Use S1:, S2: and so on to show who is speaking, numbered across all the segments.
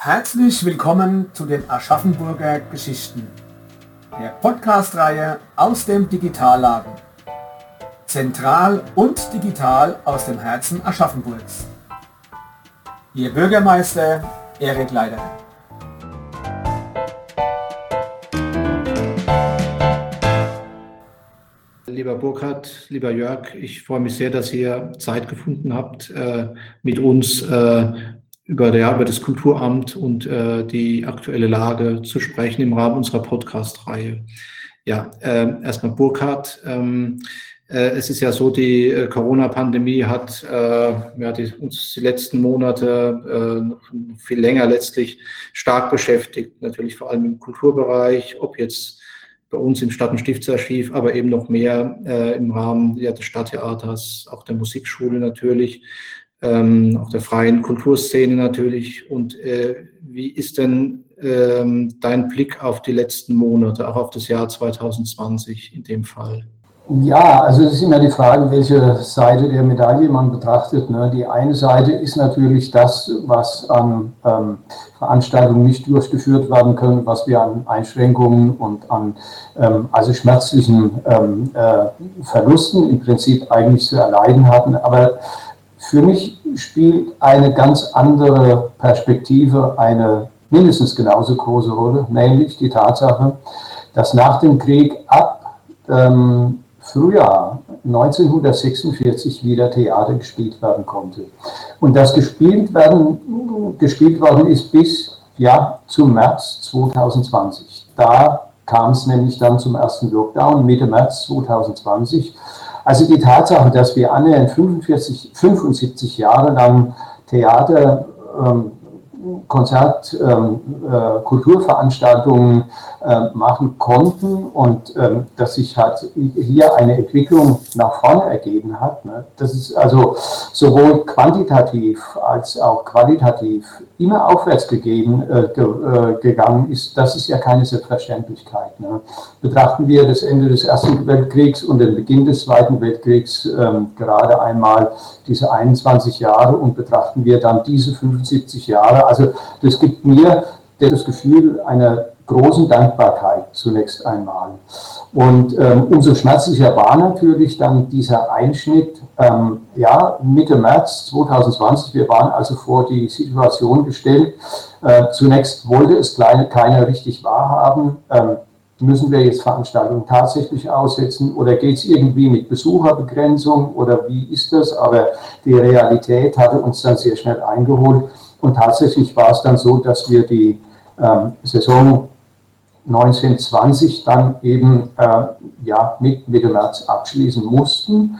S1: Herzlich willkommen zu den Aschaffenburger Geschichten, der Podcast-Reihe aus dem Digitalladen. Zentral und digital aus dem Herzen Aschaffenburgs. Ihr Bürgermeister Erik Leider.
S2: Lieber Burkhard, lieber Jörg, ich freue mich sehr, dass ihr Zeit gefunden habt, äh, mit uns äh, über, der, über das Kulturamt und äh, die aktuelle Lage zu sprechen im Rahmen unserer Podcast-Reihe. Ja, äh, erstmal Burkhard. Ähm, äh, es ist ja so, die äh, Corona-Pandemie hat äh, ja, die, uns die letzten Monate äh, viel länger letztlich stark beschäftigt, natürlich vor allem im Kulturbereich, ob jetzt bei uns im Stadt- und Stiftsarchiv, aber eben noch mehr äh, im Rahmen ja, des Stadttheaters, auch der Musikschule natürlich ähm, auch der freien Kulturszene natürlich. Und äh, wie ist denn ähm, dein Blick auf die letzten Monate, auch auf das Jahr 2020 in dem Fall?
S3: Ja, also es ist immer die Frage, welche Seite der Medaille man betrachtet. Ne? Die eine Seite ist natürlich das, was an ähm, Veranstaltungen nicht durchgeführt werden können, was wir an Einschränkungen und an ähm, also schmerzlichen ähm, äh, Verlusten im Prinzip eigentlich zu erleiden hatten. Aber für mich spielt eine ganz andere Perspektive eine mindestens genauso große Rolle, nämlich die Tatsache, dass nach dem Krieg ab ähm, Frühjahr 1946 wieder Theater gespielt werden konnte. Und das gespielt werden, gespielt worden ist bis ja, zum März 2020. Da kam es nämlich dann zum ersten Lockdown Mitte März 2020. Also die Tatsache, dass wir annähernd 45, 75 Jahre lang Theater ähm, Konzert, ähm, äh, Kulturveranstaltungen äh, machen konnten und ähm, dass sich halt hier eine Entwicklung nach vorne ergeben hat. Ne? Das ist also sowohl quantitativ als auch qualitativ immer aufwärts gegeben, äh, ge, äh, gegangen ist. Das ist ja keine Selbstverständlichkeit. Ne? Betrachten wir das Ende des Ersten Weltkriegs und den Beginn des Zweiten Weltkriegs ähm, gerade einmal diese 21 Jahre und betrachten wir dann diese 75 Jahre. Also das gibt mir das Gefühl einer großen Dankbarkeit zunächst einmal. Und ähm, umso schmerzlicher war natürlich dann dieser Einschnitt, ähm, ja, Mitte März 2020. Wir waren also vor die Situation gestellt. Äh, zunächst wollte es kleine, keiner richtig wahrhaben. Ähm, Müssen wir jetzt Veranstaltungen tatsächlich aussetzen oder geht es irgendwie mit Besucherbegrenzung oder wie ist das? Aber die Realität hatte uns dann sehr schnell eingeholt und tatsächlich war es dann so, dass wir die ähm, Saison 1920 dann eben äh, ja, mit Mitte März abschließen mussten.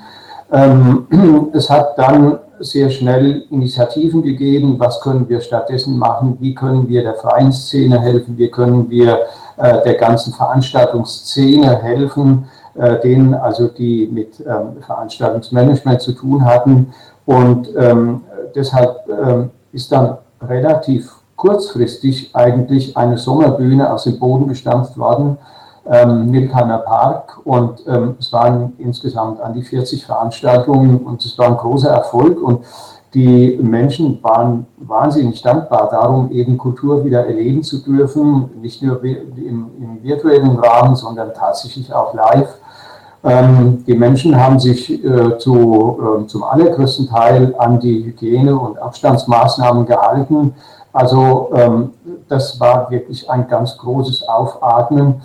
S3: Ähm, es hat dann sehr schnell Initiativen gegeben, was können wir stattdessen machen, wie können wir der freien Szene helfen, wie können wir äh, der ganzen Veranstaltungsszene helfen, äh, denen also die mit ähm, Veranstaltungsmanagement zu tun hatten. Und ähm, deshalb ähm, ist dann relativ kurzfristig eigentlich eine Sommerbühne aus dem Boden gestampft worden, ähm, Milkheimer Park. Und ähm, es waren insgesamt an die 40 Veranstaltungen und es war ein großer Erfolg. Und die Menschen waren wahnsinnig dankbar darum, eben Kultur wieder erleben zu dürfen, nicht nur im, im virtuellen Rahmen, sondern tatsächlich auch live. Ähm, die Menschen haben sich äh, zu, äh, zum allergrößten Teil an die Hygiene- und Abstandsmaßnahmen gehalten. Also ähm, das war wirklich ein ganz großes Aufatmen.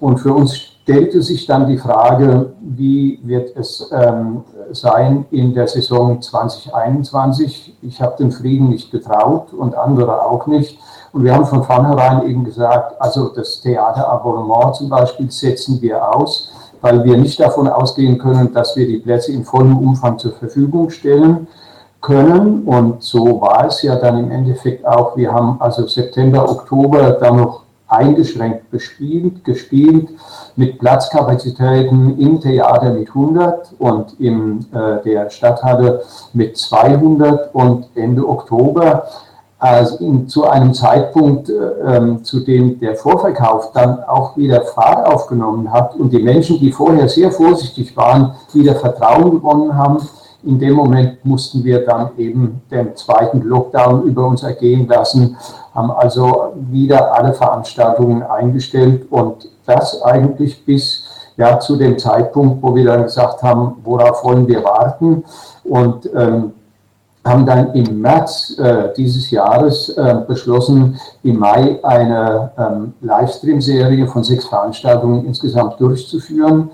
S3: Und für uns stellte sich dann die Frage, wie wird es ähm, sein in der Saison 2021. Ich habe dem Frieden nicht getraut und andere auch nicht. Und wir haben von vornherein eben gesagt, also das Theaterabonnement zum Beispiel setzen wir aus, weil wir nicht davon ausgehen können, dass wir die Plätze in vollem Umfang zur Verfügung stellen können. Und so war es ja dann im Endeffekt auch. Wir haben also September, Oktober dann noch eingeschränkt bespielt, gespielt mit Platzkapazitäten im Theater mit 100 und in äh, der Stadthalle mit 200 und Ende Oktober also in, zu einem Zeitpunkt, äh, zu dem der Vorverkauf dann auch wieder Fahrt aufgenommen hat und die Menschen, die vorher sehr vorsichtig waren, wieder Vertrauen gewonnen haben. In dem Moment mussten wir dann eben den zweiten Lockdown über uns ergehen lassen, haben also wieder alle Veranstaltungen eingestellt und das eigentlich bis ja, zu dem Zeitpunkt, wo wir dann gesagt haben, worauf wollen wir warten? Und ähm, haben dann im März äh, dieses Jahres äh, beschlossen, im Mai eine ähm, Livestream-Serie von sechs Veranstaltungen insgesamt durchzuführen.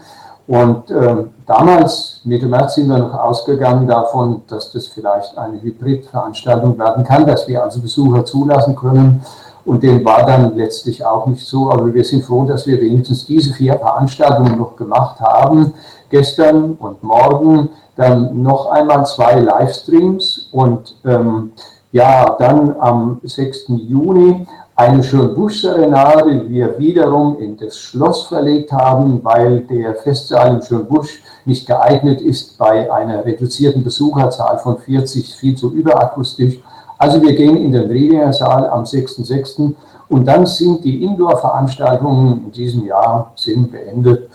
S3: Und ähm, damals, Mitte März, sind wir noch ausgegangen davon, dass das vielleicht eine Hybrid-Veranstaltung werden kann, dass wir also Besucher zulassen können. Und dem war dann letztlich auch nicht so. Aber wir sind froh, dass wir wenigstens diese vier Veranstaltungen noch gemacht haben. Gestern und morgen dann noch einmal zwei Livestreams und ähm, ja, dann am 6. Juni eine Schönbusch-Serenade, die wir wiederum in das Schloss verlegt haben, weil der Festsaal in Schönbusch nicht geeignet ist bei einer reduzierten Besucherzahl von 40, viel zu überakustisch. Also wir gehen in den Riedinger Saal am 6.6. und dann sind die Indoor-Veranstaltungen in diesem Jahr sind beendet.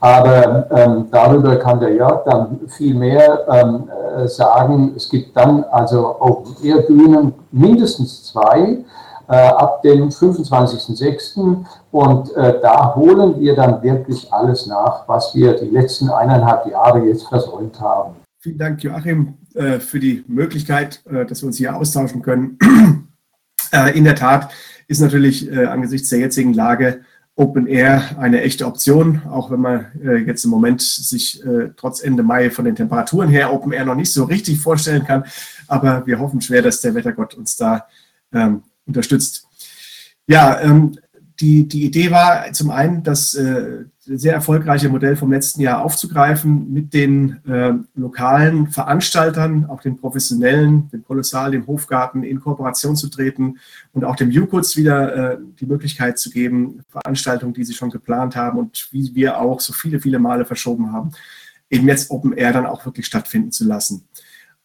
S3: Aber ähm, darüber kann der Jörg dann viel mehr ähm, äh, sagen. Es gibt dann also Open-Air-Bühnen, mindestens zwei, äh, ab dem 25.06. Und äh, da holen wir dann wirklich alles nach, was wir die letzten eineinhalb Jahre jetzt versäumt haben.
S1: Vielen Dank, Joachim, äh, für die Möglichkeit, äh, dass wir uns hier austauschen können. Äh, in der Tat ist natürlich angesichts der jetzigen Lage Open Air eine echte Option, auch wenn man jetzt im Moment sich trotz Ende Mai von den Temperaturen her Open Air noch nicht so richtig vorstellen kann. Aber wir hoffen schwer, dass der Wettergott uns da ähm, unterstützt. Ja, ähm, die, die Idee war zum einen, das äh, sehr erfolgreiche Modell vom letzten Jahr aufzugreifen, mit den äh, lokalen Veranstaltern, auch den professionellen, dem Kolossal, dem Hofgarten in Kooperation zu treten und auch dem UKUTS wieder äh, die Möglichkeit zu geben, Veranstaltungen, die sie schon geplant haben und wie wir auch so viele, viele Male verschoben haben, eben jetzt Open Air dann auch wirklich stattfinden zu lassen.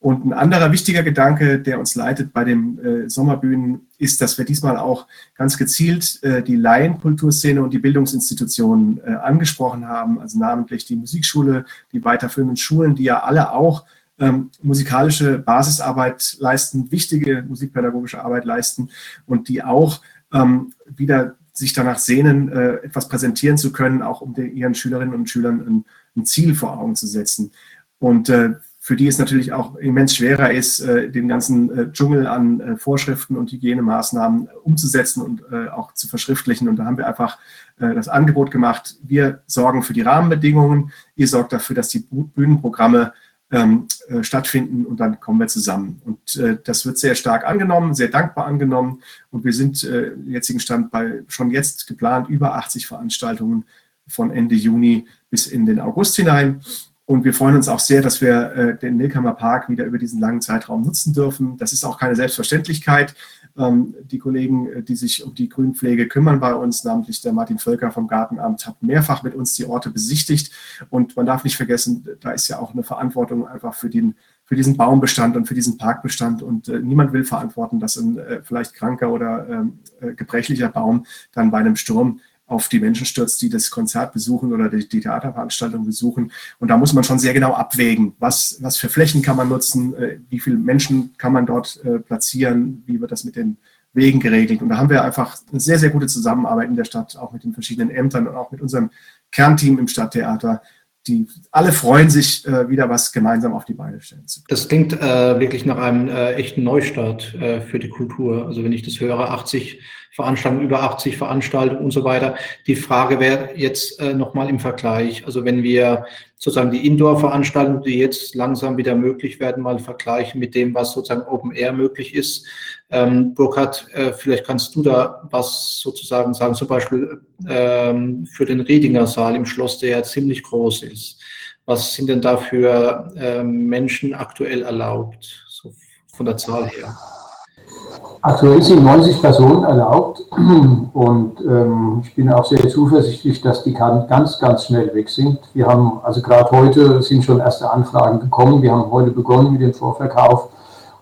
S1: Und ein anderer wichtiger Gedanke, der uns leitet bei den äh, Sommerbühnen, ist, dass wir diesmal auch ganz gezielt äh, die Laienkulturszene und die Bildungsinstitutionen äh, angesprochen haben, also namentlich die Musikschule, die weiterführenden Schulen, die ja alle auch ähm, musikalische Basisarbeit leisten, wichtige musikpädagogische Arbeit leisten und die auch ähm, wieder sich danach sehnen, äh, etwas präsentieren zu können, auch um den, ihren Schülerinnen und Schülern ein, ein Ziel vor Augen zu setzen. Und äh, für die es natürlich auch immens schwerer ist, äh, den ganzen äh, Dschungel an äh, Vorschriften und Hygienemaßnahmen umzusetzen und auch zu verschriftlichen. Und da haben wir einfach das Angebot gemacht, wir sorgen für die Rahmenbedingungen, ihr sorgt dafür, dass die Bühnenprogramme ähm, stattfinden und dann kommen wir zusammen. Und das wird sehr stark angenommen, sehr dankbar angenommen. Und wir sind jetzigen Stand bei schon jetzt geplant über 80 Veranstaltungen von Ende Juni bis in den August hinein. Und wir freuen uns auch sehr, dass wir äh, den Nilkammer Park wieder über diesen langen Zeitraum nutzen dürfen. Das ist auch keine Selbstverständlichkeit. Ähm, die Kollegen, äh, die sich um die Grünpflege kümmern bei uns, namentlich der Martin Völker vom Gartenamt, hat mehrfach mit uns die Orte besichtigt. Und man darf nicht vergessen, da ist ja auch eine Verantwortung einfach für den für diesen Baumbestand und für diesen Parkbestand. Und äh, niemand will verantworten, dass ein äh, vielleicht kranker oder ähm, äh, gebrechlicher Baum dann bei einem Sturm auf die Menschen stürzt, die das Konzert besuchen oder die, die Theaterveranstaltung besuchen. Und da muss man schon sehr genau abwägen, was, was für Flächen kann man nutzen, äh, wie viele Menschen kann man dort äh, platzieren, wie wird das mit den Wegen geregelt. Und da haben wir einfach eine sehr, sehr gute Zusammenarbeit in der Stadt, auch mit den verschiedenen Ämtern und auch mit unserem Kernteam im Stadttheater, die alle freuen sich, äh, wieder was gemeinsam auf die Beine stellen zu können.
S2: Das klingt äh, wirklich nach einem äh, echten Neustart für die Kultur. Also wenn ich das höre, 80 Veranstaltungen, über 80 Veranstaltungen und so weiter. Die Frage wäre jetzt äh, nochmal im Vergleich. Also wenn wir sozusagen die Indoor-Veranstaltungen, die jetzt langsam wieder möglich werden, mal vergleichen mit dem, was sozusagen Open Air möglich ist. Ähm, Burkhard, äh, vielleicht kannst du da was sozusagen sagen, zum Beispiel ähm, für den Riedinger Saal im Schloss, der ja ziemlich groß ist. Was sind denn da für äh, Menschen aktuell erlaubt, so von der Zahl her?
S3: Aktuell sind 90 Personen erlaubt und ähm, ich bin auch sehr zuversichtlich, dass die ganz, ganz schnell weg sind. Wir haben, also gerade heute sind schon erste Anfragen gekommen. Wir haben heute begonnen mit dem Vorverkauf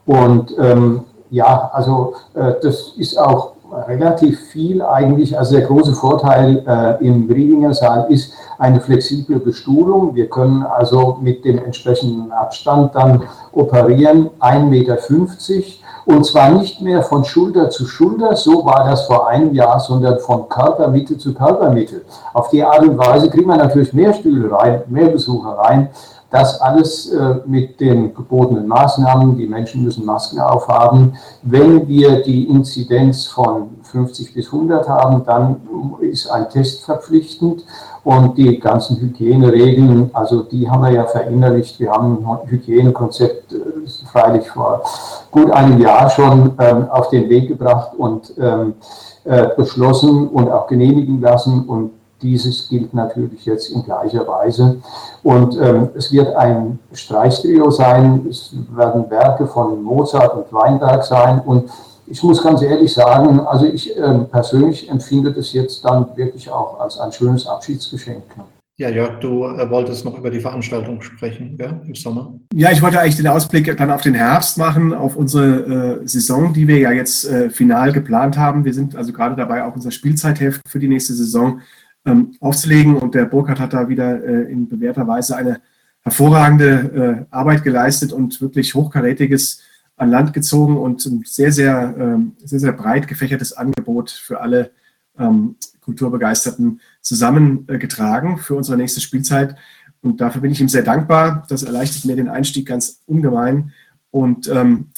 S3: und ähm, ja, also äh, das ist auch relativ viel eigentlich. Also der große Vorteil äh, im Riedinger Saal ist eine flexible Bestuhlung. Wir können also mit dem entsprechenden Abstand dann operieren, 1,50 Meter. Und zwar nicht mehr von Schulter zu Schulter, so war das vor einem Jahr, sondern von Körpermitte zu Körpermitte. Auf die Art und Weise kriegt man natürlich mehr Stühle rein, mehr Besucher rein. Das alles äh, mit den gebotenen Maßnahmen. Die Menschen müssen Masken aufhaben. Wenn wir die Inzidenz von 50 bis 100 haben, dann ist ein Test verpflichtend. Und die ganzen Hygieneregeln, also die haben wir ja verinnerlicht. Wir haben ein Hygienekonzept äh, freilich vor gut einem Jahr schon ähm, auf den Weg gebracht und ähm, äh, beschlossen und auch genehmigen lassen. Und dieses gilt natürlich jetzt in gleicher Weise. Und ähm, es wird ein Streichtrio sein, es werden Werke von Mozart und Weinberg sein. Und ich muss ganz ehrlich sagen, also ich ähm, persönlich empfinde das jetzt dann wirklich auch als ein schönes Abschiedsgeschenk.
S2: Ja, Jörg, du äh, wolltest noch über die Veranstaltung sprechen, ja, im Sommer.
S1: Ja, ich wollte eigentlich den Ausblick dann auf den Herbst machen, auf unsere äh, Saison, die wir ja jetzt äh, final geplant haben. Wir sind also gerade dabei, auch unser Spielzeitheft für die nächste Saison ähm, aufzulegen. Und der Burkhardt hat da wieder äh, in bewährter Weise eine hervorragende äh, Arbeit geleistet und wirklich hochkarätiges an Land gezogen und ein sehr, sehr, ähm, sehr, sehr breit gefächertes Angebot für alle ähm, Kulturbegeisterten zusammengetragen für unsere nächste Spielzeit. Und dafür bin ich ihm sehr dankbar. Das erleichtert mir den Einstieg ganz ungemein. Und ähm,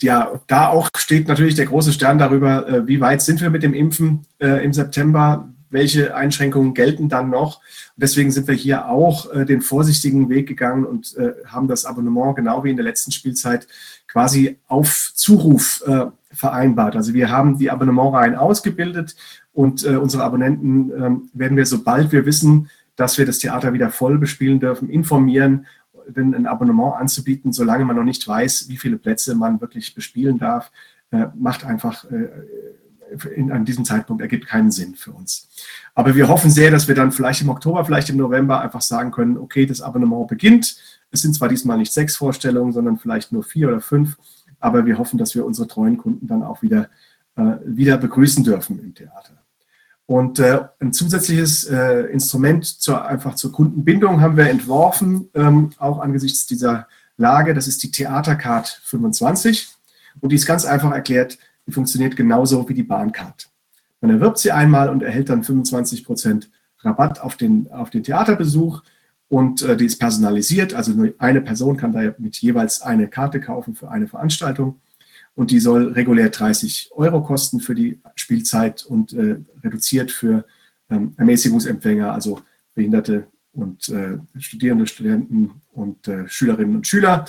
S1: ja, da auch steht natürlich der große Stern darüber, äh, wie weit sind wir mit dem Impfen äh, im September, welche Einschränkungen gelten dann noch. Deswegen sind wir hier auch äh, den vorsichtigen Weg gegangen und äh, haben das Abonnement genau wie in der letzten Spielzeit quasi auf Zuruf äh, vereinbart. Also wir haben die Abonnementreihen ausgebildet und äh, unsere Abonnenten ähm, werden wir, sobald wir wissen, dass wir das Theater wieder voll bespielen dürfen, informieren, denn ein Abonnement anzubieten, solange man noch nicht weiß, wie viele Plätze man wirklich bespielen darf, äh, macht einfach äh, in, an diesem Zeitpunkt ergibt keinen Sinn für uns. Aber wir hoffen sehr, dass wir dann vielleicht im Oktober, vielleicht im November einfach sagen können, okay, das Abonnement beginnt. Es sind zwar diesmal nicht sechs Vorstellungen, sondern vielleicht nur vier oder fünf, aber wir hoffen, dass wir unsere treuen Kunden dann auch wieder, äh, wieder begrüßen dürfen im Theater. Und äh, ein zusätzliches äh, Instrument zur, einfach zur Kundenbindung haben wir entworfen, ähm, auch angesichts dieser Lage. Das ist die Theatercard 25. Und die ist ganz einfach erklärt, die funktioniert genauso wie die Bahncard. Man erwirbt sie einmal und erhält dann 25 Prozent Rabatt auf den, auf den Theaterbesuch und äh, die ist personalisiert. Also nur eine Person kann da mit jeweils eine Karte kaufen für eine Veranstaltung und die soll regulär 30 Euro kosten für die Spielzeit und äh, reduziert für ähm, Ermäßigungsempfänger, also Behinderte und äh, Studierende, Studenten und äh, Schülerinnen und Schüler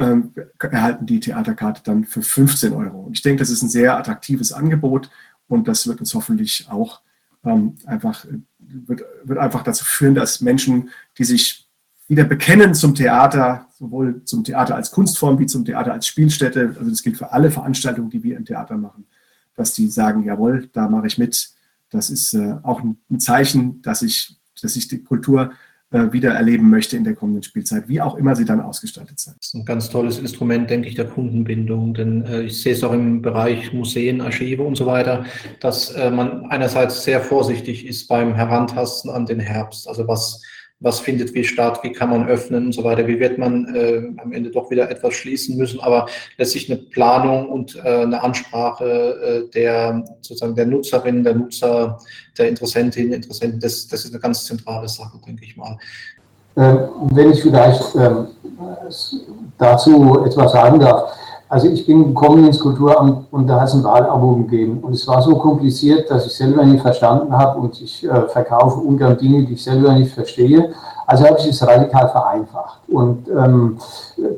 S1: ähm, erhalten die Theaterkarte dann für 15 Euro. Und ich denke, das ist ein sehr attraktives Angebot und das wird uns hoffentlich auch ähm, einfach, wird, wird einfach dazu führen, dass Menschen, die sich wieder bekennen zum Theater, sowohl zum Theater als Kunstform wie zum Theater als Spielstätte, also das gilt für alle Veranstaltungen, die wir im Theater machen, dass die sagen, jawohl, da mache ich mit. Das ist äh, auch ein Zeichen, dass ich, dass ich die Kultur wieder erleben möchte in der kommenden Spielzeit, wie auch immer sie dann ausgestaltet sein.
S2: Das ist ein ganz tolles Instrument, denke ich, der Kundenbindung, denn äh, ich sehe es auch im Bereich Museen, Archive und so weiter, dass äh, man einerseits sehr vorsichtig ist beim Herantasten an den Herbst, also was was findet wie statt, wie kann man öffnen und so weiter, wie wird man äh, am Ende doch wieder etwas schließen müssen, aber letztlich eine Planung und äh, eine Ansprache äh, der sozusagen der Nutzerin, der Nutzer, der Interessentinnen, Interessenten, das, das ist eine ganz zentrale Sache, denke ich mal.
S3: Ähm, wenn ich vielleicht ähm, dazu etwas sagen darf. Also ich bin gekommen ins Kulturamt und da hat es ein Wahlabo gegeben. Und es war so kompliziert, dass ich selber nicht verstanden habe und ich äh, verkaufe ungern Dinge, die ich selber nicht verstehe. Also habe ich es radikal vereinfacht. Und ähm,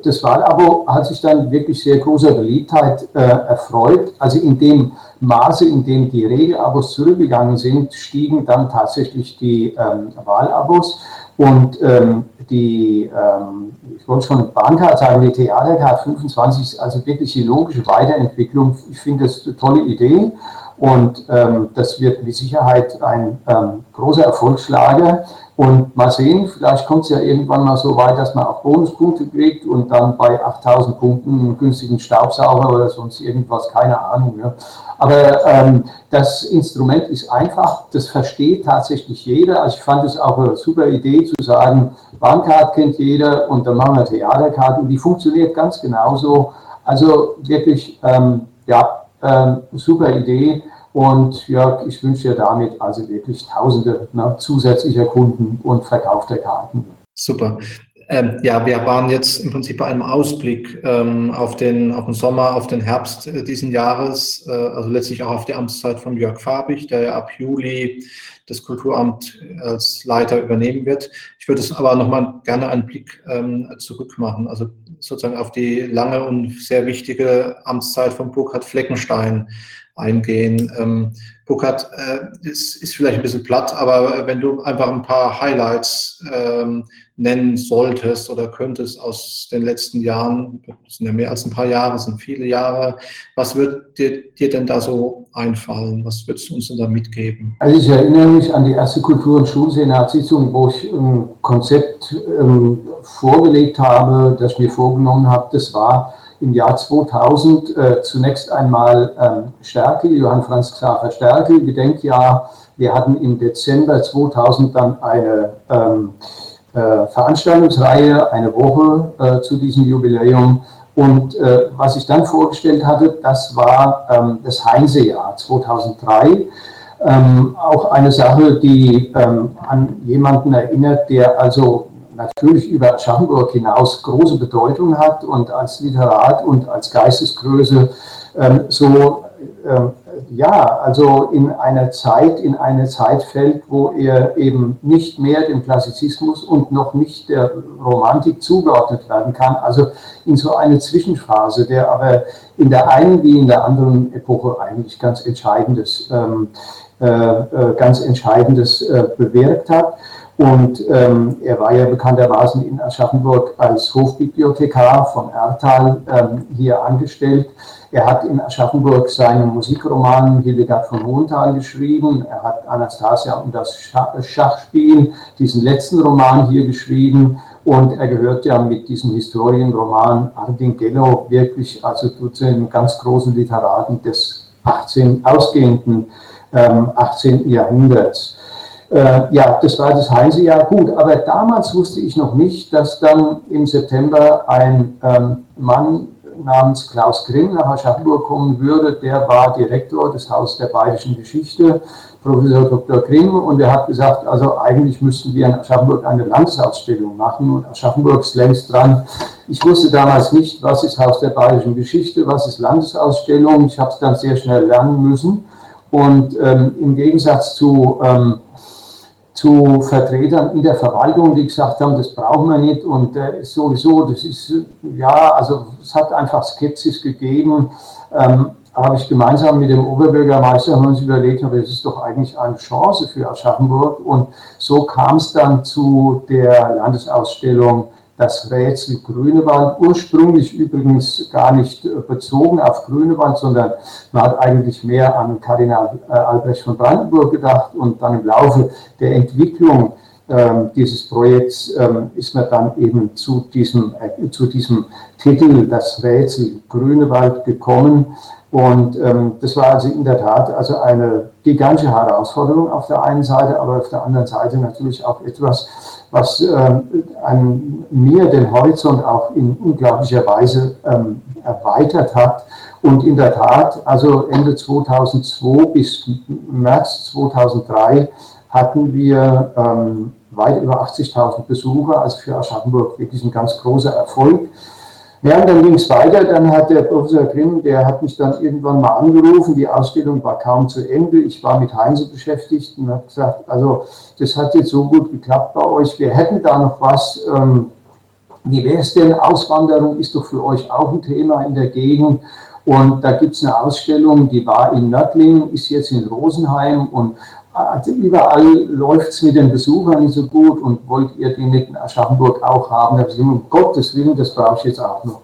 S3: das Wahlabo hat sich dann wirklich sehr großer Beliebtheit äh, erfreut. Also in dem Maße, in dem die Regelabos zurückgegangen sind, stiegen dann tatsächlich die ähm, Wahlabos. Und ähm, die, ähm, ich wollte schon Bahncard sagen, die Theatercard 25 ist also wirklich die logische Weiterentwicklung. Ich finde das eine tolle Idee. Und ähm, das wird mit Sicherheit ein ähm, großer Erfolgsschlager. Und mal sehen, vielleicht kommt es ja irgendwann mal so weit, dass man auch Bonuspunkte kriegt und dann bei 8000 Punkten einen günstigen Staubsauger oder sonst irgendwas, keine Ahnung. Ja. Aber ähm, das Instrument ist einfach, das versteht tatsächlich jeder. Also ich fand es auch eine super Idee zu sagen, Bahncard kennt jeder und dann machen wir Theaterkarte und die funktioniert ganz genauso. Also wirklich, ähm, ja, ähm, super Idee. Und Jörg, ich wünsche dir damit also wirklich Tausende ne, zusätzlicher Kunden und verkaufter Karten.
S2: Super. Ähm, ja, wir waren jetzt im Prinzip bei einem Ausblick ähm, auf, den, auf den Sommer, auf den Herbst äh, diesen Jahres, äh, also letztlich auch auf die Amtszeit von Jörg Farbig, der ja ab Juli das Kulturamt als Leiter übernehmen wird. Ich würde es aber nochmal gerne einen Blick ähm, zurück machen, also sozusagen auf die lange und sehr wichtige Amtszeit von Burkhard Fleckenstein eingehen. Ähm, Burkhard äh, ist, ist vielleicht ein bisschen platt, aber wenn du einfach ein paar Highlights ähm, nennen solltest oder könntest aus den letzten Jahren, das sind ja mehr als ein paar Jahre, sind viele Jahre, was wird dir, dir denn da so einfallen? Was würdest du uns denn da mitgeben?
S3: Also ich erinnere mich an die erste Kultur- und Schulsenatssitzung, wo ich ein Konzept ähm, vorgelegt habe, das ich mir vorgenommen habe. Das war im Jahr 2000 äh, zunächst einmal ähm, Stärke, Johann Franz Xaver Stärke, Gedenkjahr. Wir hatten im Dezember 2000 dann eine ähm, äh, Veranstaltungsreihe, eine Woche äh, zu diesem Jubiläum. Und äh, was ich dann vorgestellt hatte, das war ähm, das Heinze-Jahr 2003. Ähm, auch eine Sache, die ähm, an jemanden erinnert, der also natürlich über Aschaffenburg hinaus große Bedeutung hat und als Literat und als Geistesgröße ähm, so, ähm, ja, also in einer Zeit, in eine Zeit fällt, wo er eben nicht mehr dem Klassizismus und noch nicht der Romantik zugeordnet werden kann. Also in so eine Zwischenphase, der aber in der einen wie in der anderen Epoche eigentlich ganz Entscheidendes, ähm, äh, äh ganz Entscheidendes äh, bewirkt hat. Und ähm, er war ja bekanntermaßen in Aschaffenburg als Hofbibliothekar vom Ertal ähm, hier angestellt. Er hat in Aschaffenburg seinen Musikroman Hildegard von Hohenthal geschrieben. Er hat Anastasia und das Schachspiel, diesen letzten Roman hier geschrieben. Und er gehört ja mit diesem Historienroman Ardinghello wirklich also zu den ganz großen Literaten des 18, ausgehenden ähm, 18. Jahrhunderts. Äh, ja, das war das heiße Jahr gut. Aber damals wusste ich noch nicht, dass dann im September ein ähm, Mann namens Klaus Grimm nach Aschaffenburg kommen würde. Der war Direktor des Hauses der Bayerischen Geschichte, Professor Dr. Grimm, und er hat gesagt, also eigentlich müssten wir in Aschaffenburg eine Landesausstellung machen und Aschaffenburg ist längst dran. Ich wusste damals nicht, was ist Haus der Bayerischen Geschichte, was ist Landesausstellung. Ich habe es dann sehr schnell lernen müssen. Und ähm, im Gegensatz zu ähm, zu Vertretern in der Verwaltung, die gesagt haben, das brauchen wir nicht und äh, sowieso, das ist, ja, also es hat einfach Skepsis gegeben. Ähm, habe ich gemeinsam mit dem Oberbürgermeister uns überlegt, aber das ist doch eigentlich eine Chance für Aschaffenburg. Und so kam es dann zu der Landesausstellung das Rätsel Grünewald, ursprünglich übrigens gar nicht bezogen auf Grünewald, sondern man hat eigentlich mehr an Kardinal äh, Albrecht von Brandenburg gedacht und dann im Laufe der Entwicklung dieses Projekts ähm, ist man dann eben zu diesem, äh, zu diesem Titel, das Rätsel Grünewald, gekommen. Und ähm, das war also in der Tat also eine gigantische Herausforderung auf der einen Seite, aber auf der anderen Seite natürlich auch etwas, was äh, an mir den Horizont auch in unglaublicher Weise ähm, erweitert hat. Und in der Tat, also Ende 2002 bis März 2003 hatten wir ähm, weit über 80.000 Besucher, also für Aschaffenburg wirklich ein ganz großer Erfolg. Ja, und dann ging es weiter. Dann hat der Professor Grimm, der hat mich dann irgendwann mal angerufen. Die Ausstellung war kaum zu Ende. Ich war mit Heinze beschäftigt und habe gesagt, also das hat jetzt so gut geklappt bei euch. Wir hätten da noch was. Ähm, wie wäre es denn? Auswanderung ist doch für euch auch ein Thema in der Gegend. Und da gibt es eine Ausstellung, die war in Nördlingen, ist jetzt in Rosenheim und also überall läuft es mit den Besuchern nicht so gut und wollt ihr die mit Aschaffenburg auch haben? Da habe ich gesagt, um Gottes Willen, das brauche ich jetzt auch noch.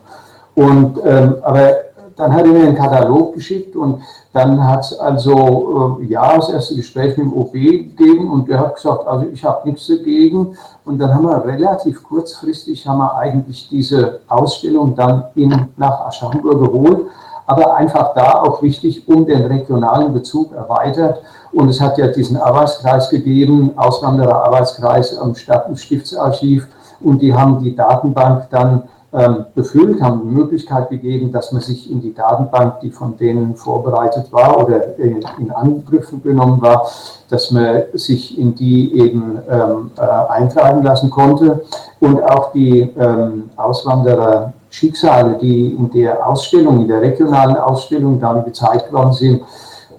S3: Und, ähm, aber dann hat er mir einen Katalog geschickt und dann hat es also äh, ja das erste Gespräch mit dem OB gegeben und der hat gesagt, also ich habe nichts dagegen. Und dann haben wir relativ kurzfristig haben wir eigentlich diese Ausstellung dann in, nach Aschaffenburg geholt, aber einfach da auch wichtig, um den regionalen Bezug erweitert. Und es hat ja diesen Arbeitskreis gegeben, Auswanderer-Arbeitskreis am Stiftsarchiv und die haben die Datenbank dann ähm, befüllt, haben die Möglichkeit gegeben, dass man sich in die Datenbank, die von denen vorbereitet war oder in, in Angriff genommen war, dass man sich in die eben ähm, äh, eintragen lassen konnte. Und auch die ähm, Auswanderer Schicksale, die in der Ausstellung, in der regionalen Ausstellung dann gezeigt worden sind,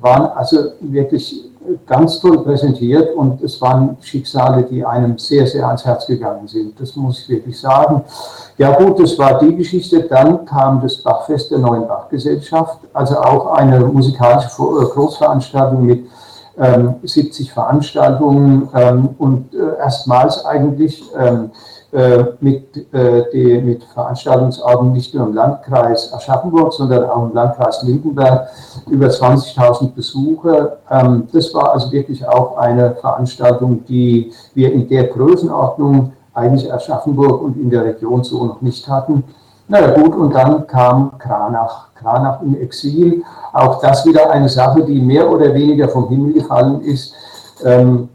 S3: waren also wirklich ganz toll präsentiert und es waren Schicksale, die einem sehr, sehr ans Herz gegangen sind. Das muss ich wirklich sagen. Ja gut, das war die Geschichte. Dann kam das Bachfest der Neuen Bachgesellschaft, also auch eine musikalische äh, Großveranstaltung mit ähm, 70 Veranstaltungen ähm, und äh, erstmals eigentlich ähm, äh, mit, äh, die, mit Veranstaltungsorten nicht nur im Landkreis Aschaffenburg, sondern auch im Landkreis Lindenberg über 20.000 Besucher. Ähm, das war also wirklich auch eine Veranstaltung, die wir in der Größenordnung eigentlich Aschaffenburg und in der Region so noch nicht hatten. Na ja, gut, und dann kam Kranach, Kranach im Exil. Auch das wieder eine Sache, die mehr oder weniger vom Himmel gefallen ist. Ähm,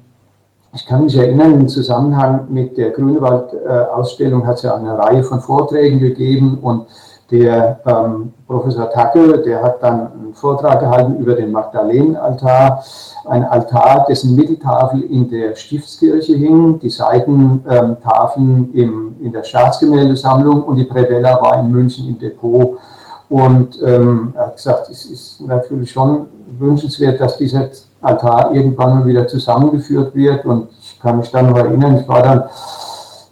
S3: ich kann mich erinnern, im Zusammenhang mit der Grünewald-Ausstellung hat es ja eine Reihe von Vorträgen gegeben und der ähm, Professor Tacke, der hat dann einen Vortrag gehalten über den Magdalenenaltar, ein Altar, dessen Mitteltafel in der Stiftskirche hing, die Seitentafeln ähm, in der Staatsgemäldesammlung und die Predella war in München im Depot. Und ähm, er hat gesagt, es ist natürlich schon wünschenswert, dass dieser Altar irgendwann mal wieder zusammengeführt wird. Und ich kann mich dann noch erinnern, ich war dann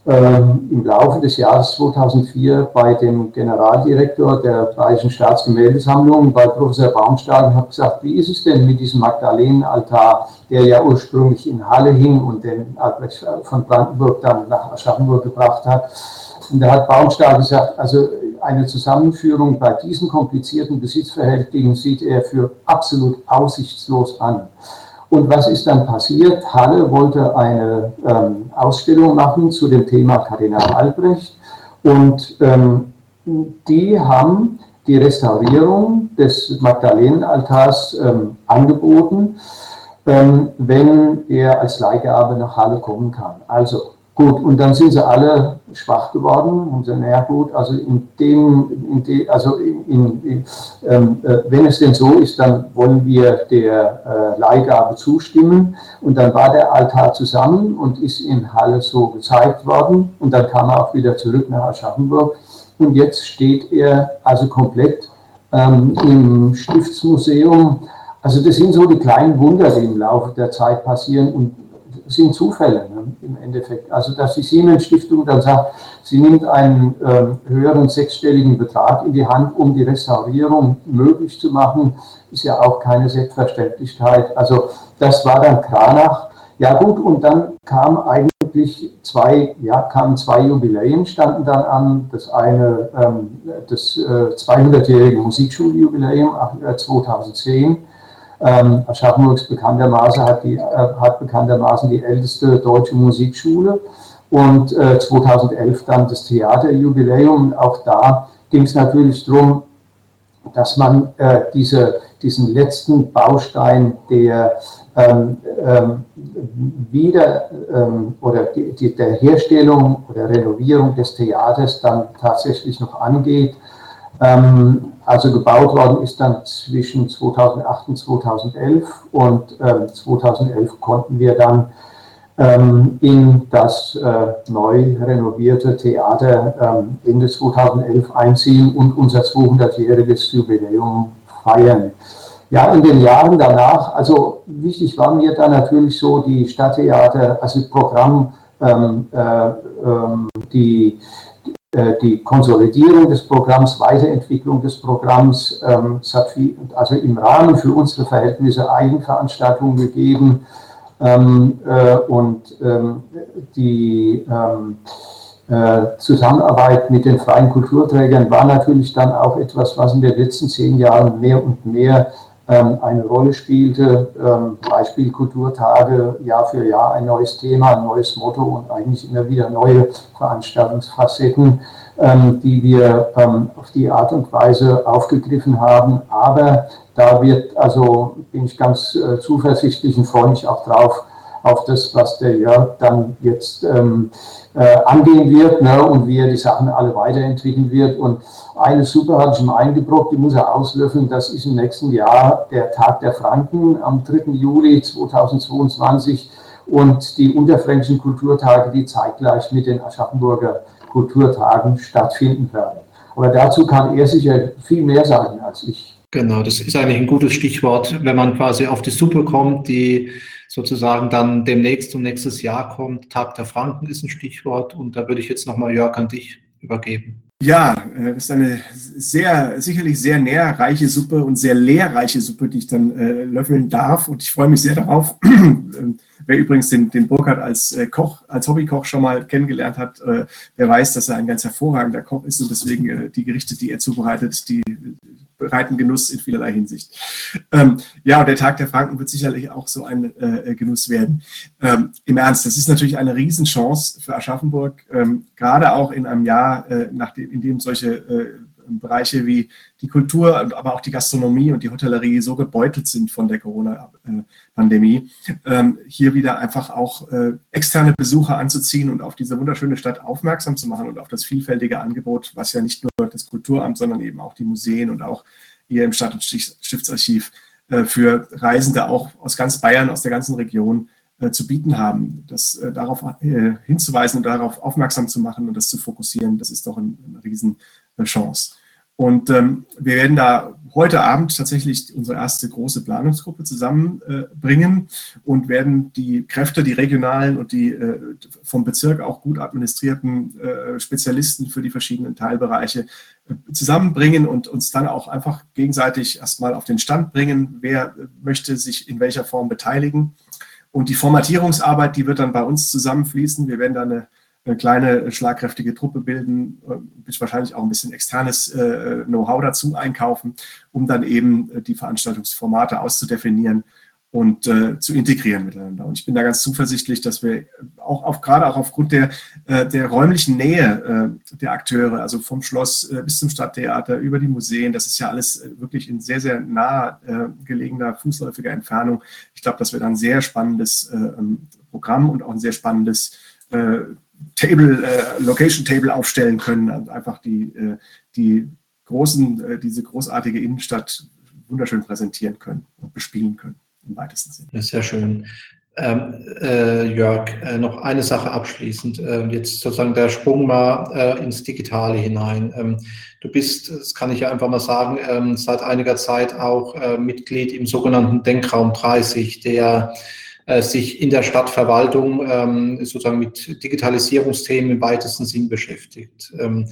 S3: im Laufe des Jahres 2004 bei dem Generaldirektor der Bayerischen Staatsgemäldesammlung, bei Professor Baumstark, und habe gesagt, wie ist es denn mit diesem Magdalenenaltar, der ja ursprünglich in Halle hing und den Albrecht von Brandenburg dann nach Aschaffenburg gebracht hat. Und da hat Baumstark gesagt, also eine Zusammenführung bei diesen komplizierten Besitzverhältnissen sieht er für absolut aussichtslos an. Und was ist dann passiert? Halle wollte eine ähm, Ausstellung machen zu dem Thema Kardinal Albrecht und ähm, die haben die Restaurierung des Magdalenenaltars ähm, angeboten, ähm, wenn er als Leihgabe nach Halle kommen kann. Also Gut, und dann sind sie alle schwach geworden und sagen, naja gut, also in dem, in de, also in, in, ähm, äh, wenn es denn so ist, dann wollen wir der äh, Leihgabe zustimmen. Und dann war der Altar zusammen und ist in Halle so gezeigt worden. Und dann kam er auch wieder zurück nach Aschaffenburg. Und jetzt steht er also komplett ähm, im Stiftsmuseum. Also das sind so die kleinen Wunder, die im Laufe der Zeit passieren. Und sind Zufälle ne, im Endeffekt. Also dass die Siemens Stiftung dann sagt, sie nimmt einen äh, höheren sechsstelligen Betrag in die Hand, um die Restaurierung möglich zu machen, ist ja auch keine Selbstverständlichkeit. Also das war dann Kranach. Ja gut, und dann kam eigentlich zwei, ja, kamen zwei Jubiläen, standen dann an. Das eine, ähm, das äh, 200-jährige Musikschuljubiläum 2010 ähm, Aschaffenburg bekanntermaßen hat, die, äh, hat bekanntermaßen die älteste deutsche Musikschule und äh, 2011 dann das Theaterjubiläum. Auch da ging es natürlich darum, dass man äh, diese, diesen letzten Baustein der ähm, ähm, wieder ähm, oder die, die, der Herstellung oder Renovierung des Theaters dann tatsächlich noch angeht. Ähm, also gebaut worden ist dann zwischen 2008 und 2011 und äh, 2011 konnten wir dann ähm, in das äh, neu renovierte Theater ähm, Ende 2011 einziehen und unser 200-jähriges Jubiläum feiern. Ja, in den Jahren danach, also wichtig war mir dann natürlich so die Stadttheater, also Programm, ähm, äh, ähm, die die Konsolidierung des Programms, Weiterentwicklung des Programms. Ähm, es hat viel, also im Rahmen für unsere Verhältnisse Eigenveranstaltungen gegeben ähm, äh, und ähm, die äh, Zusammenarbeit mit den freien Kulturträgern war natürlich dann auch etwas, was in den letzten zehn Jahren mehr und mehr ähm, eine Rolle spielte. Ähm, Beispiel Kulturtage, Jahr für Jahr ein neues Thema, ein neues Motto und eigentlich immer wieder neue Veranstaltungsfacetten, ähm, die wir auf die Art und Weise aufgegriffen haben. Aber da wird, also bin ich ganz äh, zuversichtlich und freue mich auch drauf, auf das, was der Jörg dann jetzt ähm, äh, angehen wird ne, und wie er die Sachen alle weiterentwickeln wird. Und eine Suppe habe ich ihm eingebrockt, die muss er auslöffeln. Das ist im nächsten Jahr der Tag der Franken am 3. Juli 2022 und die unterfränkischen Kulturtage, die zeitgleich mit den Aschaffenburger Kulturtagen stattfinden werden. Aber dazu kann er sicher viel mehr sagen als ich.
S2: Genau, das ist eigentlich ein gutes Stichwort, wenn man quasi auf die Suppe kommt, die sozusagen dann demnächst und nächstes Jahr kommt. Tag der Franken ist ein Stichwort und da würde ich jetzt nochmal Jörg an dich übergeben.
S1: Ja, äh, das ist eine sehr, sicherlich sehr nährreiche Suppe und sehr lehrreiche Suppe, die ich dann äh, löffeln darf. Und ich freue mich sehr darauf. Wer übrigens den, den Burkhardt als äh, Koch, als Hobbykoch schon mal kennengelernt hat, äh, der weiß, dass er ein ganz hervorragender Koch ist und deswegen äh, die Gerichte, die er zubereitet, die bereiten Genuss in vielerlei Hinsicht. Ähm, ja, der Tag der Franken wird sicherlich auch so ein äh, Genuss werden. Ähm, Im Ernst, das ist natürlich eine Riesenchance für Aschaffenburg, ähm, gerade auch in einem Jahr, äh, nachdem, in dem solche äh, Bereiche wie die Kultur, aber auch die Gastronomie und die Hotellerie so gebeutelt sind von der Corona-Pandemie, ähm, hier wieder einfach auch äh, externe Besucher anzuziehen und auf diese wunderschöne Stadt aufmerksam zu machen und auf das vielfältige Angebot, was ja nicht nur das Kulturamt, sondern eben auch die Museen und auch hier im Stadt- und Stiftsarchiv äh, für Reisende auch aus ganz Bayern, aus der ganzen Region äh, zu bieten haben. Das darauf hinzuweisen und darauf aufmerksam zu machen und das zu fokussieren, das ist doch eine ein Riesenchance. Und ähm, wir werden da heute Abend tatsächlich unsere erste große Planungsgruppe zusammenbringen äh, und werden die Kräfte, die regionalen und die äh, vom Bezirk auch gut administrierten äh, Spezialisten für die verschiedenen Teilbereiche äh, zusammenbringen und uns dann auch einfach gegenseitig erstmal auf den Stand bringen, wer möchte sich in welcher Form beteiligen. Und die Formatierungsarbeit, die wird dann bei uns zusammenfließen. Wir werden da eine eine kleine schlagkräftige Truppe bilden, äh, wahrscheinlich auch ein bisschen externes äh, Know-how dazu einkaufen, um dann eben äh, die Veranstaltungsformate auszudefinieren und zu integrieren miteinander. Und ich bin da ganz zuversichtlich, dass wir auch auf, gerade auch aufgrund der, der räumlichen Nähe äh, der Akteure, also vom Schloss bis zum Stadttheater, über die Museen, das ist ja alles wirklich in sehr, sehr nah äh, gelegener, fußläufiger Entfernung. Ich glaube, dass wir ein sehr spannendes äh, ähm, Programm und auch ein sehr spannendes Table, äh, Location Table aufstellen können und einfach die, äh, die großen, äh, diese großartige Innenstadt wunderschön präsentieren können und bespielen können im weitesten Sinne.
S2: Ja, sehr schön. Ähm, äh, Jörg, äh, noch eine Sache abschließend. Äh, jetzt sozusagen der Sprung mal äh, ins Digitale hinein. Ähm, du bist, das kann ich ja einfach mal sagen, ähm, seit einiger Zeit auch Mitglied im sogenannten Denkraum 30, der sich in der Stadtverwaltung ähm, sozusagen mit Digitalisierungsthemen im weitesten Sinn beschäftigt. Ähm,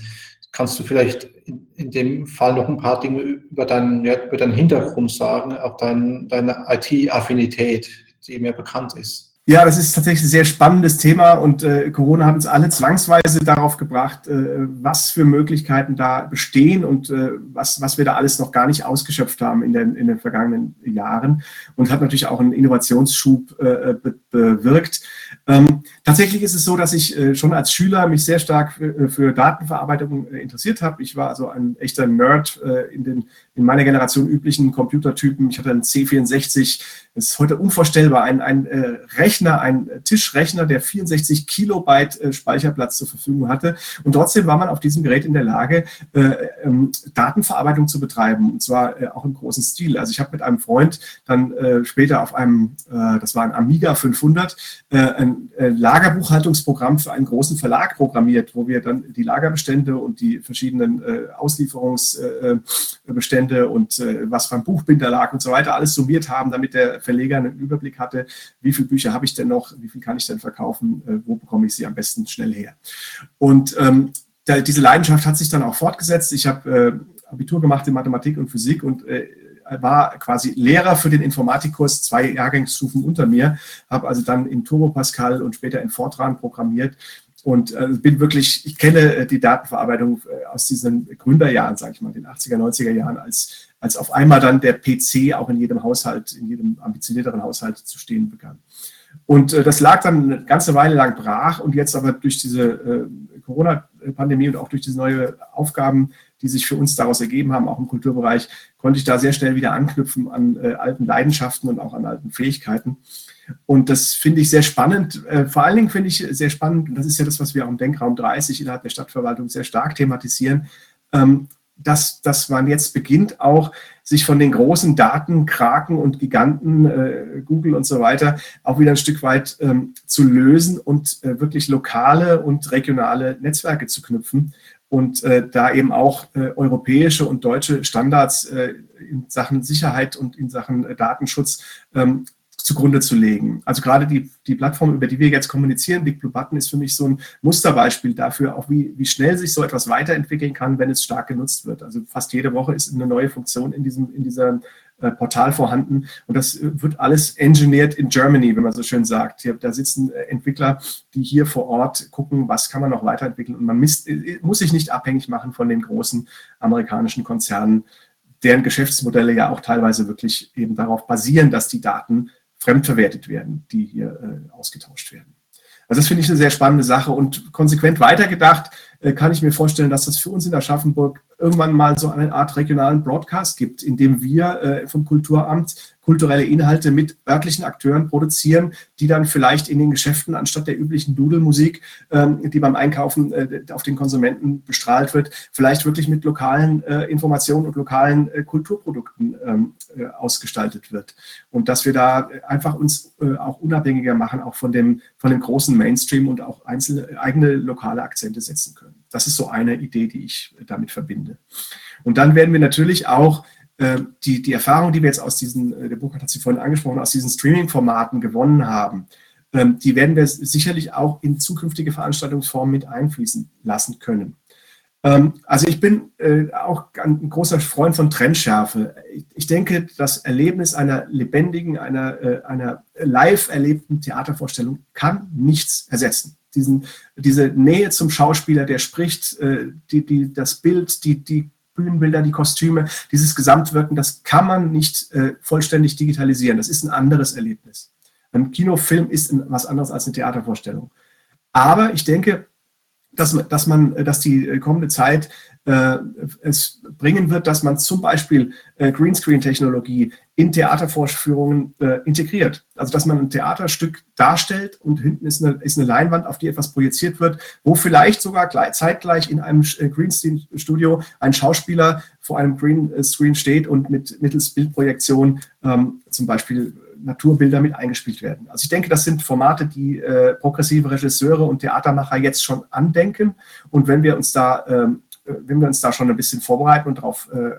S2: kannst du vielleicht in, dem Fall noch ein paar Dinge über deinen, über deinen Hintergrund sagen, auch dein, deine IT-Affinität, die mir bekannt ist?
S1: Ja, das ist tatsächlich ein sehr spannendes Thema und äh, Corona hat uns alle zwangsweise darauf gebracht, äh, was für Möglichkeiten da bestehen und äh, was, was wir da alles noch gar nicht ausgeschöpft haben in den, in den vergangenen Jahren und hat natürlich auch einen Innovationsschub äh, be bewirkt. Ähm, tatsächlich ist es so, dass ich äh, schon als Schüler mich sehr stark für, äh, für Datenverarbeitung interessiert habe. Ich war also ein echter Nerd in den in meiner Generation üblichen Computertypen. Ich hatte einen C64, das ist heute unvorstellbar, ein, ein äh, Rechner, ein Tischrechner, der 64 Kilobyte äh, Speicherplatz zur Verfügung hatte. Und trotzdem war man auf diesem Gerät in der Lage, äh, ähm, Datenverarbeitung zu betreiben, und zwar äh, auch im großen Stil. Also ich habe mit einem Freund dann äh, später auf einem, äh, das war ein Amiga 500, ein Lagerbuchhaltungsprogramm für einen großen Verlag programmiert, wo wir dann die Lagerbestände und die verschiedenen Auslieferungsbestände Umstände und äh, was beim Buchbinder lag und so weiter, alles summiert haben, damit der Verleger einen Überblick hatte, wie viele Bücher habe ich denn noch, wie viel kann ich denn verkaufen, äh, wo bekomme ich sie am besten schnell her. Und ähm, diese Leidenschaft hat sich dann auch fortgesetzt. Ich habe äh, Abitur gemacht in Mathematik und Physik und äh, war quasi Lehrer für den Informatikkurs, zwei Jahrgangsstufen unter mir, habe also dann in Turbo Pascal und später in Fortran programmiert und äh, bin wirklich, ich kenne äh, die Datenverarbeitung äh, aus diesen Gründerjahren, sage ich mal, den 80er, 90er Jahren, als, als auf einmal dann der PC auch in jedem Haushalt, in jedem ambitionierteren Haushalt zu stehen begann. Und äh, das lag dann eine ganze Weile lang brach und jetzt aber durch diese äh, Corona-Pandemie und auch durch diese neue Aufgaben, die sich für uns daraus ergeben haben, auch im Kulturbereich, konnte ich da sehr schnell wieder anknüpfen an äh, alten Leidenschaften und auch an alten Fähigkeiten. Und das finde ich sehr spannend. Äh, vor allen Dingen finde ich sehr spannend, und das ist ja das, was wir auch im Denkraum 30 innerhalb der Stadtverwaltung sehr stark thematisieren, ähm, dass, dass man jetzt beginnt, auch sich von den großen Datenkraken und Giganten, äh, Google und so weiter, auch wieder ein Stück weit ähm, zu lösen und äh, wirklich lokale und regionale Netzwerke zu knüpfen und äh, da eben auch äh, europäische und deutsche Standards äh, in Sachen Sicherheit und in Sachen äh, Datenschutz ähm, zugrunde zu legen. Also gerade die, die Plattform, über die wir jetzt kommunizieren, Big Blue Button, ist für mich so ein Musterbeispiel dafür, auch wie, wie schnell sich so etwas weiterentwickeln kann, wenn es stark genutzt wird. Also fast jede Woche ist eine neue Funktion in diesem, in dieser äh, Portal vorhanden. Und das wird alles engineered in Germany, wenn man so schön sagt. Hier, da sitzen äh, Entwickler, die hier vor Ort gucken, was kann man noch weiterentwickeln. Und man misst, äh, muss sich nicht abhängig machen von den großen amerikanischen Konzernen, deren Geschäftsmodelle ja auch teilweise wirklich eben darauf basieren, dass die Daten fremdverwertet werden, die hier äh, ausgetauscht werden. Also das finde ich eine sehr spannende Sache und konsequent weitergedacht äh, kann ich mir vorstellen, dass das für uns in Aschaffenburg irgendwann mal so eine Art regionalen Broadcast gibt, in dem wir äh, vom Kulturamt kulturelle Inhalte mit örtlichen Akteuren produzieren, die dann vielleicht in den Geschäften anstatt der üblichen Dudelmusik, ähm, die beim Einkaufen äh, auf den Konsumenten bestrahlt wird, vielleicht wirklich mit lokalen äh, Informationen und lokalen äh, Kulturprodukten ähm, äh, ausgestaltet wird. Und dass wir da einfach uns auch unabhängiger machen, auch von dem, von dem großen Mainstream und auch einzelne eigene lokale Akzente setzen können. Das ist so eine Idee, die ich damit verbinde. Und dann werden wir natürlich auch die, die Erfahrung, die wir jetzt aus diesen, äh, der Burkhard hat sie vorhin angesprochen, aus diesen Streaming-Formaten gewonnen haben, ähm, die werden wir sicherlich auch in zukünftige Veranstaltungsformen mit einfließen lassen können. Ähm, also ich bin äh, auch ein großer Freund von Trendschärfe. Ich denke, das Erlebnis einer lebendigen, einer, einer live erlebten Theatervorstellung kann nichts ersetzen. Diesen, diese Nähe zum Schauspieler, der spricht, die, die, das Bild, die, die Bühnenbilder, die Kostüme, dieses Gesamtwirken, das kann man nicht äh, vollständig digitalisieren. Das ist ein anderes Erlebnis. Ein Kinofilm ist was anderes als eine Theatervorstellung. Aber ich denke, dass man, dass, man, dass die äh, kommende Zeit äh, es bringen wird, dass man zum Beispiel äh, Greenscreen-Technologie in Theatervorführungen äh, integriert. Also dass man ein Theaterstück darstellt und hinten ist eine, ist eine Leinwand, auf die etwas projiziert wird, wo vielleicht sogar gleich, zeitgleich in einem äh, Greenscreen-Studio ein Schauspieler vor einem Greenscreen steht und mit mittels Bildprojektion ähm, zum Beispiel Naturbilder mit eingespielt werden. Also ich denke, das sind Formate, die äh, progressive Regisseure und Theatermacher jetzt schon andenken. Und wenn wir uns da, ähm, äh, wenn wir uns da schon ein bisschen vorbereiten und darauf äh,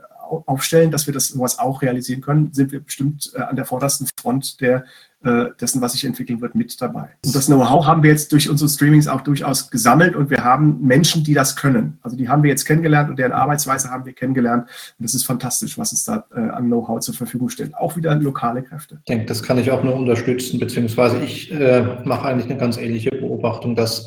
S1: aufstellen, dass wir das sowas auch realisieren können, sind wir bestimmt äh, an der vordersten Front der, äh, dessen, was sich entwickeln wird, mit dabei. Und das Know-how haben wir jetzt durch unsere Streamings auch durchaus gesammelt und wir haben Menschen, die das können. Also die haben wir jetzt kennengelernt und deren Arbeitsweise haben wir kennengelernt. Und das ist fantastisch, was uns da äh, an Know-how zur Verfügung stellt. Auch wieder lokale Kräfte.
S2: Ich denke, das kann ich auch nur unterstützen, beziehungsweise ich äh, mache eigentlich eine ganz ähnliche Beobachtung, dass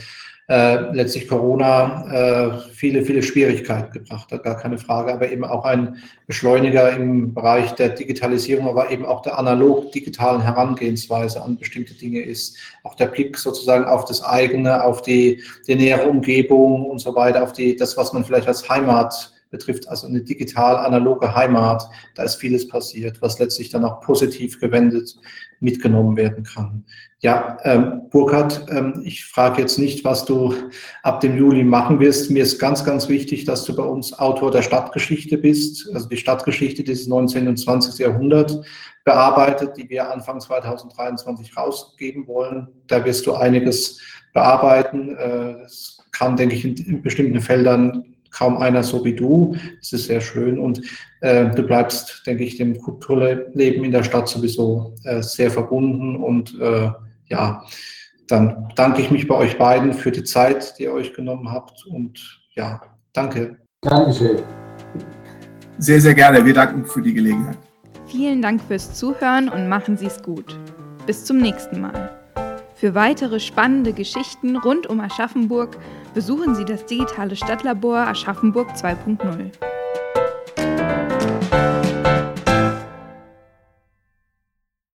S2: äh, letztlich Corona äh, viele, viele Schwierigkeiten gebracht hat, gar keine Frage, aber eben auch ein Beschleuniger im Bereich der Digitalisierung, aber eben auch der analog-digitalen Herangehensweise an bestimmte Dinge ist. Auch der Blick sozusagen auf das eigene, auf die, die nähere Umgebung und so weiter, auf die, das, was man vielleicht als Heimat betrifft, also eine digital-analoge Heimat, da ist vieles passiert, was letztlich dann auch positiv gewendet mitgenommen werden kann. Ja, ähm, Burkhard, ähm, ich frage jetzt nicht, was du ab dem Juli machen wirst. Mir ist ganz, ganz wichtig, dass du bei uns Autor der Stadtgeschichte bist, also die Stadtgeschichte des 19. und 20. Jahrhunderts bearbeitet, die wir Anfang 2023 rausgeben wollen. Da wirst du einiges bearbeiten. Es äh, kann, denke ich, in, in bestimmten Feldern kaum einer so wie du. Das ist sehr schön und äh, du bleibst, denke ich, dem Kulturleben in der Stadt sowieso äh, sehr verbunden und äh, ja, dann danke ich mich bei euch beiden für die Zeit, die ihr euch genommen habt und ja, danke.
S3: Dankeschön.
S1: Sehr, sehr gerne. Wir danken für die Gelegenheit.
S4: Vielen Dank fürs Zuhören und machen Sie es gut. Bis zum nächsten Mal. Für weitere spannende Geschichten rund um Aschaffenburg besuchen Sie das digitale Stadtlabor Aschaffenburg 2.0.